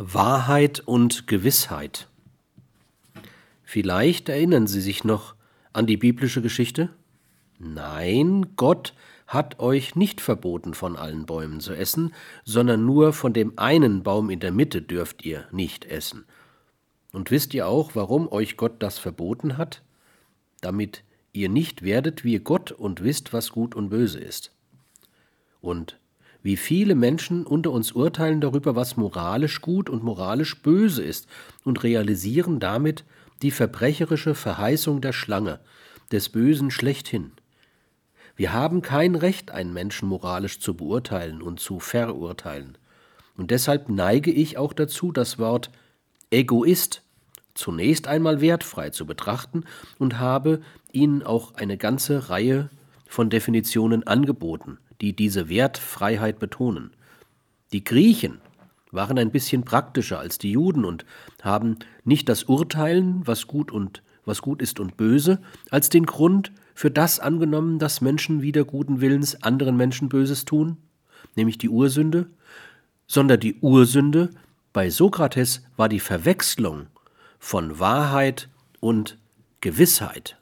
Wahrheit und Gewissheit. Vielleicht erinnern Sie sich noch an die biblische Geschichte? Nein, Gott hat euch nicht verboten, von allen Bäumen zu essen, sondern nur von dem einen Baum in der Mitte dürft ihr nicht essen. Und wisst ihr auch, warum euch Gott das verboten hat? Damit ihr nicht werdet wie Gott und wisst, was gut und böse ist. Und wie viele Menschen unter uns urteilen darüber, was moralisch gut und moralisch böse ist und realisieren damit die verbrecherische Verheißung der Schlange, des Bösen schlechthin. Wir haben kein Recht, einen Menschen moralisch zu beurteilen und zu verurteilen. Und deshalb neige ich auch dazu, das Wort Egoist zunächst einmal wertfrei zu betrachten und habe Ihnen auch eine ganze Reihe von Definitionen angeboten, die diese Wertfreiheit betonen. Die Griechen waren ein bisschen praktischer als die Juden und haben nicht das Urteilen, was gut und was gut ist und böse, als den Grund für das angenommen, dass Menschen wieder guten Willens anderen Menschen Böses tun, nämlich die Ursünde, sondern die Ursünde bei Sokrates war die Verwechslung von Wahrheit und Gewissheit.